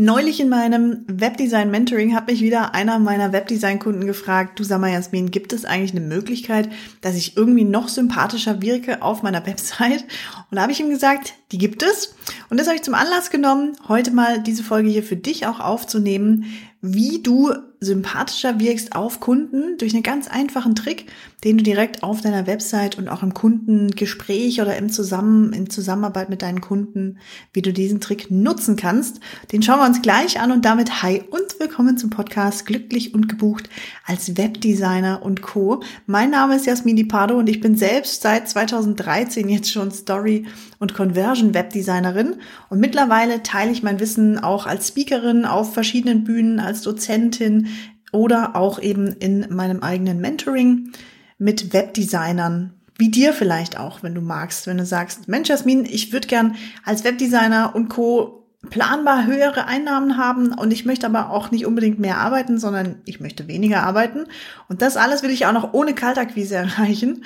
Neulich in meinem Webdesign Mentoring hat mich wieder einer meiner Webdesign-Kunden gefragt, du sag mal Jasmin, gibt es eigentlich eine Möglichkeit, dass ich irgendwie noch sympathischer wirke auf meiner Website? Und da habe ich ihm gesagt, die gibt es. Und das habe ich zum Anlass genommen, heute mal diese Folge hier für dich auch aufzunehmen, wie du sympathischer wirkst auf Kunden durch einen ganz einfachen Trick, den du direkt auf deiner Website und auch im Kundengespräch oder im Zusammen, in Zusammenarbeit mit deinen Kunden, wie du diesen Trick nutzen kannst. Den schauen wir uns gleich an und damit hi und willkommen zum Podcast Glücklich und gebucht als Webdesigner und Co. Mein Name ist Jasmin Di Pardo und ich bin selbst seit 2013 jetzt schon Story und Conversion Webdesignerin. Und mittlerweile teile ich mein Wissen auch als Speakerin auf verschiedenen Bühnen, als Dozentin oder auch eben in meinem eigenen Mentoring mit Webdesignern, wie dir vielleicht auch, wenn du magst, wenn du sagst, Mensch, Jasmin, ich würde gern als Webdesigner und Co. planbar höhere Einnahmen haben und ich möchte aber auch nicht unbedingt mehr arbeiten, sondern ich möchte weniger arbeiten. Und das alles will ich auch noch ohne Kaltakquise erreichen,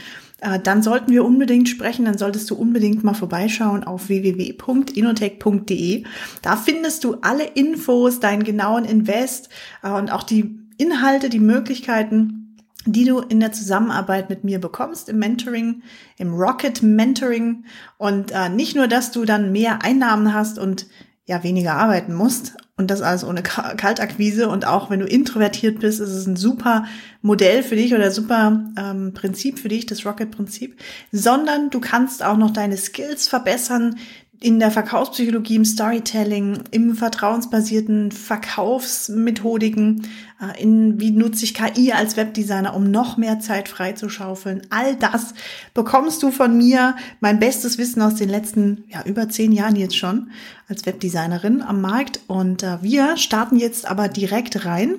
dann sollten wir unbedingt sprechen, dann solltest du unbedingt mal vorbeischauen auf www.inotech.de. Da findest du alle Infos, deinen genauen Invest äh, und auch die Inhalte, die Möglichkeiten, die du in der Zusammenarbeit mit mir bekommst, im Mentoring, im Rocket Mentoring. Und äh, nicht nur, dass du dann mehr Einnahmen hast und ja weniger arbeiten musst und das alles ohne Kaltakquise. Und auch wenn du introvertiert bist, ist es ein super Modell für dich oder super ähm, Prinzip für dich, das Rocket-Prinzip, sondern du kannst auch noch deine Skills verbessern, in der Verkaufspsychologie, im Storytelling, im vertrauensbasierten Verkaufsmethodiken, äh, in wie nutze ich KI als Webdesigner, um noch mehr Zeit freizuschaufeln. All das bekommst du von mir, mein bestes Wissen aus den letzten, ja, über zehn Jahren jetzt schon als Webdesignerin am Markt. Und äh, wir starten jetzt aber direkt rein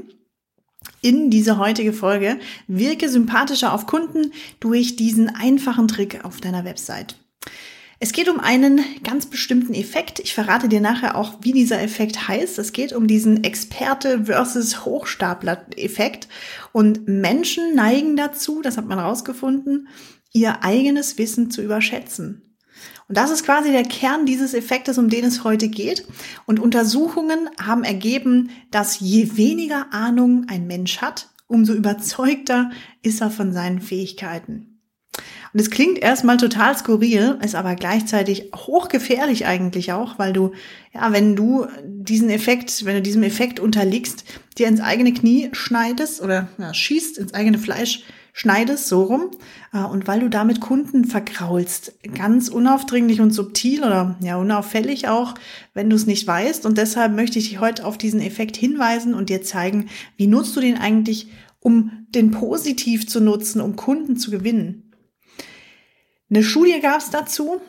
in diese heutige Folge. Wirke sympathischer auf Kunden durch diesen einfachen Trick auf deiner Website. Es geht um einen ganz bestimmten Effekt. Ich verrate dir nachher auch, wie dieser Effekt heißt. Es geht um diesen Experte versus Hochstapler-Effekt. Und Menschen neigen dazu, das hat man rausgefunden, ihr eigenes Wissen zu überschätzen. Und das ist quasi der Kern dieses Effektes, um den es heute geht. Und Untersuchungen haben ergeben, dass je weniger Ahnung ein Mensch hat, umso überzeugter ist er von seinen Fähigkeiten. Und es klingt erstmal total skurril, ist aber gleichzeitig hochgefährlich eigentlich auch, weil du, ja, wenn du diesen Effekt, wenn du diesem Effekt unterliegst, dir ins eigene Knie schneidest oder ja, schießt ins eigene Fleisch, schneidest, so rum, äh, und weil du damit Kunden vergraulst, ganz unaufdringlich und subtil oder ja unauffällig auch, wenn du es nicht weißt. Und deshalb möchte ich dich heute auf diesen Effekt hinweisen und dir zeigen, wie nutzt du den eigentlich, um den positiv zu nutzen, um Kunden zu gewinnen. Eine Studie gab es dazu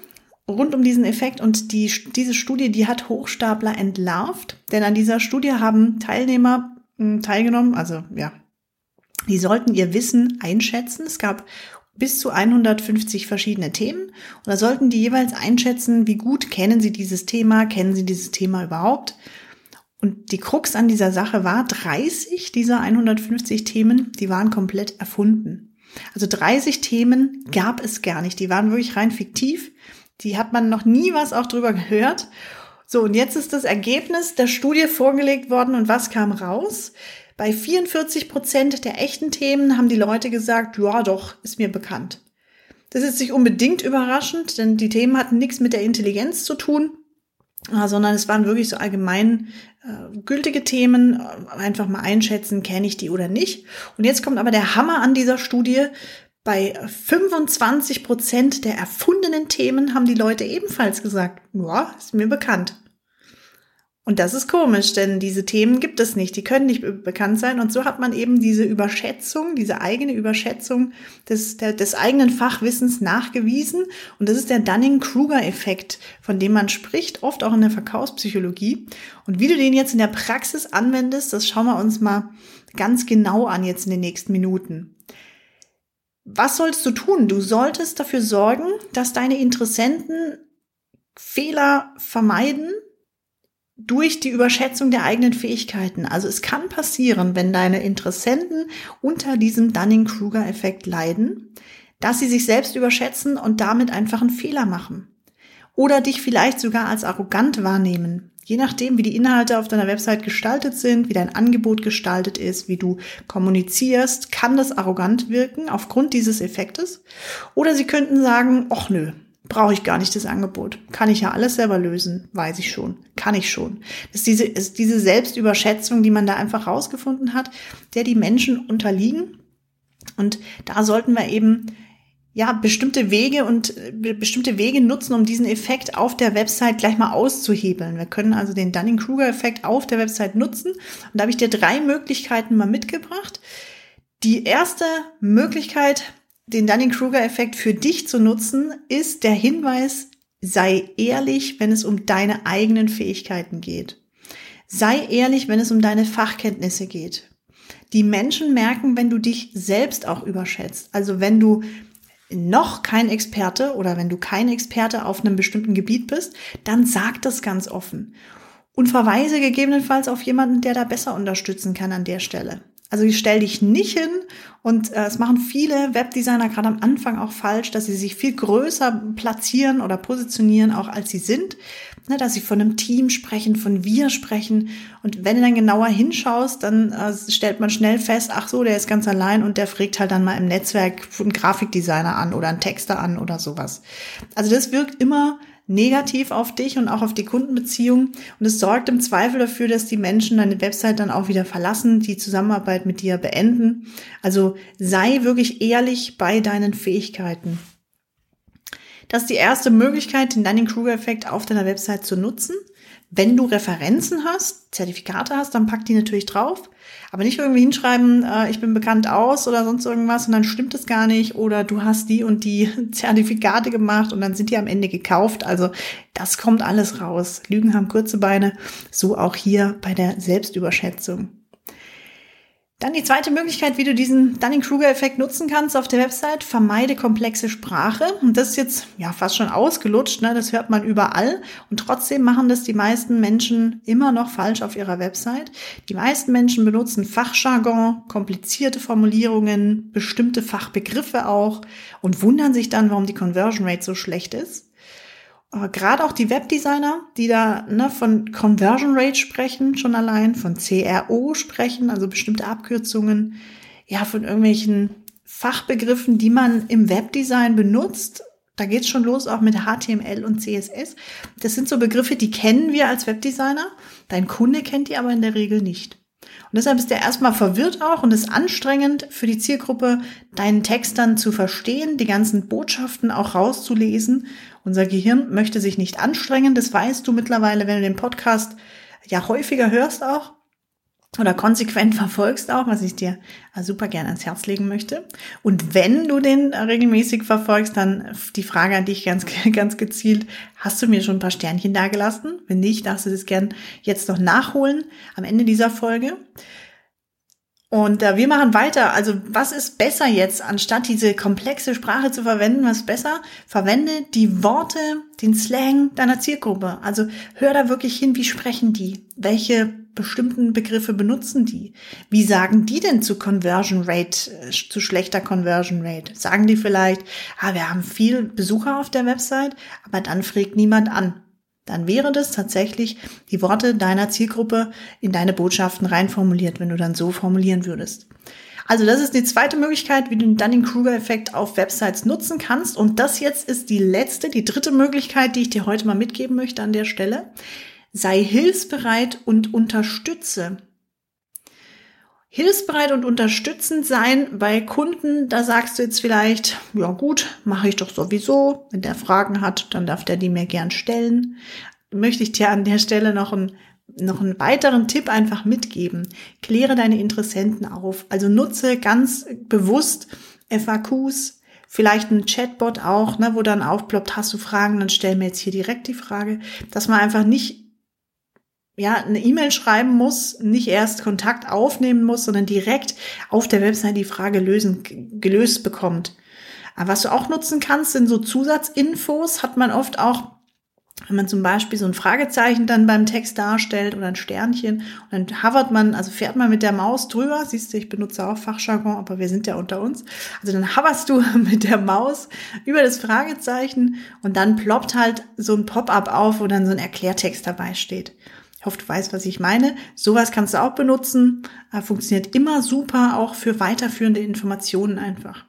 rund um diesen Effekt und die, diese Studie, die hat Hochstapler entlarvt, denn an dieser Studie haben Teilnehmer hm, teilgenommen, also ja, die sollten ihr Wissen einschätzen. Es gab bis zu 150 verschiedene Themen und da sollten die jeweils einschätzen, wie gut kennen sie dieses Thema, kennen sie dieses Thema überhaupt. Und die Krux an dieser Sache war, 30 dieser 150 Themen, die waren komplett erfunden. Also 30 Themen gab es gar nicht. Die waren wirklich rein fiktiv. Die hat man noch nie was auch drüber gehört. So, und jetzt ist das Ergebnis der Studie vorgelegt worden und was kam raus? Bei 44 Prozent der echten Themen haben die Leute gesagt, ja doch, ist mir bekannt. Das ist nicht unbedingt überraschend, denn die Themen hatten nichts mit der Intelligenz zu tun, sondern es waren wirklich so allgemein äh, gültige Themen, äh, einfach mal einschätzen, kenne ich die oder nicht. Und jetzt kommt aber der Hammer an dieser Studie. Bei 25 Prozent der erfundenen Themen haben die Leute ebenfalls gesagt, ja, ist mir bekannt. Und das ist komisch, denn diese Themen gibt es nicht, die können nicht bekannt sein. Und so hat man eben diese Überschätzung, diese eigene Überschätzung des, der, des eigenen Fachwissens nachgewiesen. Und das ist der Dunning-Kruger-Effekt, von dem man spricht, oft auch in der Verkaufspsychologie. Und wie du den jetzt in der Praxis anwendest, das schauen wir uns mal ganz genau an jetzt in den nächsten Minuten. Was sollst du tun? Du solltest dafür sorgen, dass deine Interessenten Fehler vermeiden durch die Überschätzung der eigenen Fähigkeiten. Also es kann passieren, wenn deine Interessenten unter diesem Dunning-Kruger-Effekt leiden, dass sie sich selbst überschätzen und damit einfach einen Fehler machen. Oder dich vielleicht sogar als arrogant wahrnehmen. Je nachdem, wie die Inhalte auf deiner Website gestaltet sind, wie dein Angebot gestaltet ist, wie du kommunizierst, kann das arrogant wirken aufgrund dieses Effektes. Oder sie könnten sagen, ach nö, brauche ich gar nicht das Angebot. Kann ich ja alles selber lösen, weiß ich schon, kann ich schon. Das ist diese, ist diese Selbstüberschätzung, die man da einfach rausgefunden hat, der die Menschen unterliegen. Und da sollten wir eben ja, bestimmte Wege und äh, bestimmte Wege nutzen, um diesen Effekt auf der Website gleich mal auszuhebeln. Wir können also den Dunning-Kruger-Effekt auf der Website nutzen. Und da habe ich dir drei Möglichkeiten mal mitgebracht. Die erste Möglichkeit, den Dunning-Kruger-Effekt für dich zu nutzen, ist der Hinweis, sei ehrlich, wenn es um deine eigenen Fähigkeiten geht. Sei ehrlich, wenn es um deine Fachkenntnisse geht. Die Menschen merken, wenn du dich selbst auch überschätzt. Also wenn du noch kein Experte oder wenn du kein Experte auf einem bestimmten Gebiet bist, dann sag das ganz offen und verweise gegebenenfalls auf jemanden, der da besser unterstützen kann an der Stelle. Also stell dich nicht hin und äh, es machen viele Webdesigner gerade am Anfang auch falsch, dass sie sich viel größer platzieren oder positionieren, auch als sie sind. Ne, dass sie von einem Team sprechen, von wir sprechen. Und wenn du dann genauer hinschaust, dann äh, stellt man schnell fest, ach so, der ist ganz allein und der fragt halt dann mal im Netzwerk einen Grafikdesigner an oder einen Texter an oder sowas. Also das wirkt immer negativ auf dich und auch auf die Kundenbeziehung. Und es sorgt im Zweifel dafür, dass die Menschen deine Website dann auch wieder verlassen, die Zusammenarbeit mit dir beenden. Also sei wirklich ehrlich bei deinen Fähigkeiten. Das ist die erste Möglichkeit, den Dunning-Kruger-Effekt auf deiner Website zu nutzen. Wenn du Referenzen hast, Zertifikate hast, dann pack die natürlich drauf. Aber nicht irgendwie hinschreiben, äh, ich bin bekannt aus oder sonst irgendwas und dann stimmt es gar nicht oder du hast die und die Zertifikate gemacht und dann sind die am Ende gekauft. Also das kommt alles raus. Lügen haben kurze Beine, so auch hier bei der Selbstüberschätzung. Dann die zweite Möglichkeit, wie du diesen Dunning-Kruger-Effekt nutzen kannst auf der Website, vermeide komplexe Sprache. Und das ist jetzt ja fast schon ausgelutscht, ne? das hört man überall. Und trotzdem machen das die meisten Menschen immer noch falsch auf ihrer Website. Die meisten Menschen benutzen Fachjargon, komplizierte Formulierungen, bestimmte Fachbegriffe auch und wundern sich dann, warum die Conversion Rate so schlecht ist gerade auch die Webdesigner, die da ne, von Conversion Rate sprechen, schon allein, von CRO sprechen, also bestimmte Abkürzungen, ja, von irgendwelchen Fachbegriffen, die man im Webdesign benutzt. Da geht's schon los, auch mit HTML und CSS. Das sind so Begriffe, die kennen wir als Webdesigner. Dein Kunde kennt die aber in der Regel nicht. Und deshalb ist der erstmal verwirrt auch und ist anstrengend für die Zielgruppe, deinen Text dann zu verstehen, die ganzen Botschaften auch rauszulesen. Unser Gehirn möchte sich nicht anstrengen, das weißt du mittlerweile, wenn du den Podcast ja häufiger hörst auch oder konsequent verfolgst auch, was ich dir super gerne ans Herz legen möchte. Und wenn du den regelmäßig verfolgst, dann die Frage an dich ganz, ganz gezielt, hast du mir schon ein paar Sternchen dagelassen? Wenn nicht, darfst du das gern jetzt noch nachholen am Ende dieser Folge. Und äh, wir machen weiter. Also was ist besser jetzt, anstatt diese komplexe Sprache zu verwenden? Was ist besser? Verwende die Worte, den Slang deiner Zielgruppe. Also hör da wirklich hin, wie sprechen die? Welche bestimmten Begriffe benutzen die? Wie sagen die denn zu Conversion Rate, äh, zu schlechter Conversion Rate? Sagen die vielleicht, ah, wir haben viel Besucher auf der Website, aber dann fragt niemand an dann wäre das tatsächlich die Worte deiner Zielgruppe in deine Botschaften reinformuliert, wenn du dann so formulieren würdest. Also das ist die zweite Möglichkeit, wie du den Dunning-Kruger-Effekt auf Websites nutzen kannst. Und das jetzt ist die letzte, die dritte Möglichkeit, die ich dir heute mal mitgeben möchte an der Stelle. Sei hilfsbereit und unterstütze hilfsbereit und unterstützend sein bei Kunden. Da sagst du jetzt vielleicht, ja gut, mache ich doch sowieso. Wenn der Fragen hat, dann darf der die mir gern stellen. Möchte ich dir an der Stelle noch einen, noch einen weiteren Tipp einfach mitgeben. Kläre deine Interessenten auf. Also nutze ganz bewusst FAQs, vielleicht ein Chatbot auch, ne, wo dann aufploppt, hast du Fragen, dann stell mir jetzt hier direkt die Frage, dass man einfach nicht ja, eine E-Mail schreiben muss, nicht erst Kontakt aufnehmen muss, sondern direkt auf der Website die Frage lösen, gelöst bekommt. Aber was du auch nutzen kannst, sind so Zusatzinfos, hat man oft auch wenn man zum Beispiel so ein Fragezeichen dann beim Text darstellt oder ein Sternchen und dann hovert man, also fährt man mit der Maus drüber, siehst du, ich benutze auch Fachjargon, aber wir sind ja unter uns. Also dann hoverst du mit der Maus über das Fragezeichen und dann ploppt halt so ein Pop-up auf, wo dann so ein Erklärtext dabei steht. Ich hoffe, du weißt, was ich meine. Sowas kannst du auch benutzen. Äh, funktioniert immer super, auch für weiterführende Informationen einfach.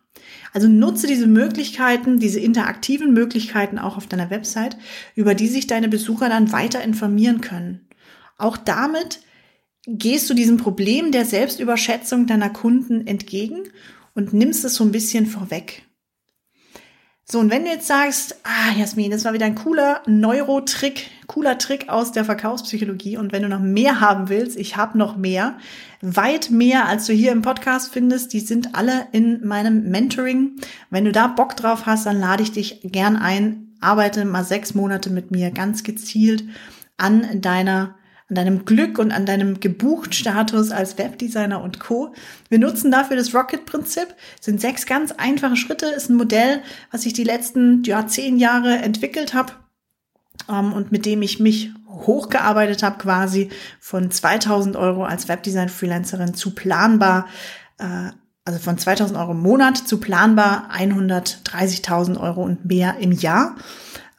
Also nutze diese Möglichkeiten, diese interaktiven Möglichkeiten auch auf deiner Website, über die sich deine Besucher dann weiter informieren können. Auch damit gehst du diesem Problem der Selbstüberschätzung deiner Kunden entgegen und nimmst es so ein bisschen vorweg. So, und wenn du jetzt sagst, ah, Jasmin, das war wieder ein cooler Neurotrick, cooler Trick aus der Verkaufspsychologie und wenn du noch mehr haben willst, ich habe noch mehr, weit mehr, als du hier im Podcast findest, die sind alle in meinem Mentoring. Wenn du da Bock drauf hast, dann lade ich dich gern ein, arbeite mal sechs Monate mit mir ganz gezielt an deiner an deinem Glück und an deinem Gebucht-Status als Webdesigner und Co. Wir nutzen dafür das Rocket-Prinzip. Sind sechs ganz einfache Schritte. Ist ein Modell, was ich die letzten ja, zehn Jahre entwickelt habe ähm, und mit dem ich mich hochgearbeitet habe, quasi von 2000 Euro als Webdesign-Freelancerin zu planbar, äh, also von 2000 Euro im Monat zu planbar 130.000 Euro und mehr im Jahr.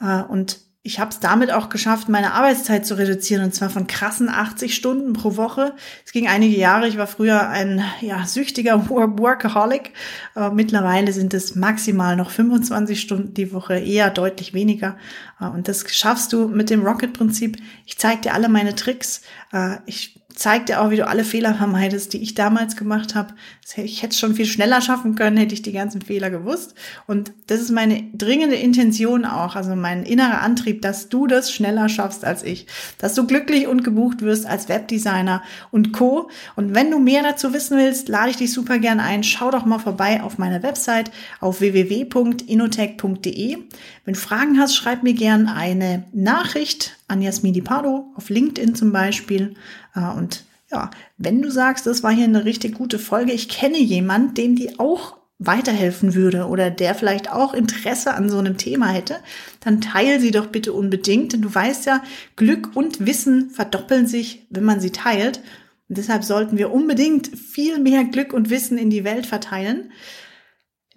Äh, und ich habe es damit auch geschafft, meine Arbeitszeit zu reduzieren und zwar von krassen 80 Stunden pro Woche. Es ging einige Jahre. Ich war früher ein ja, süchtiger Workaholic. Äh, mittlerweile sind es maximal noch 25 Stunden die Woche, eher deutlich weniger. Äh, und das schaffst du mit dem Rocket-Prinzip. Ich zeige dir alle meine Tricks. Äh, ich zeigt ja auch, wie du alle Fehler vermeidest, die ich damals gemacht habe. Ich hätte es schon viel schneller schaffen können, hätte ich die ganzen Fehler gewusst. Und das ist meine dringende Intention auch, also mein innerer Antrieb, dass du das schneller schaffst als ich. Dass du glücklich und gebucht wirst als Webdesigner und Co. Und wenn du mehr dazu wissen willst, lade ich dich super gern ein. Schau doch mal vorbei auf meiner Website auf www.inotech.de. Wenn du Fragen hast, schreib mir gern eine Nachricht an Jasmin Di Pardo auf LinkedIn zum Beispiel. Äh, und ja, wenn du sagst, das war hier eine richtig gute Folge, ich kenne jemanden, dem die auch weiterhelfen würde oder der vielleicht auch Interesse an so einem Thema hätte, dann teile sie doch bitte unbedingt. Denn du weißt ja, Glück und Wissen verdoppeln sich, wenn man sie teilt. Und deshalb sollten wir unbedingt viel mehr Glück und Wissen in die Welt verteilen.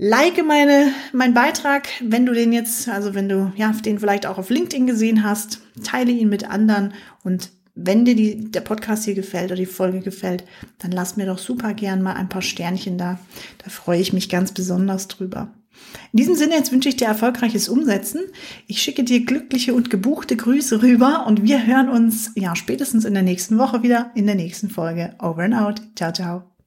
Like meine, mein Beitrag, wenn du den jetzt, also wenn du ja, den vielleicht auch auf LinkedIn gesehen hast, teile ihn mit anderen und wenn dir die, der Podcast hier gefällt oder die Folge gefällt, dann lass mir doch super gern mal ein paar Sternchen da. Da freue ich mich ganz besonders drüber. In diesem Sinne, jetzt wünsche ich dir erfolgreiches Umsetzen. Ich schicke dir glückliche und gebuchte Grüße rüber und wir hören uns ja spätestens in der nächsten Woche wieder in der nächsten Folge. Over and out. Ciao, ciao.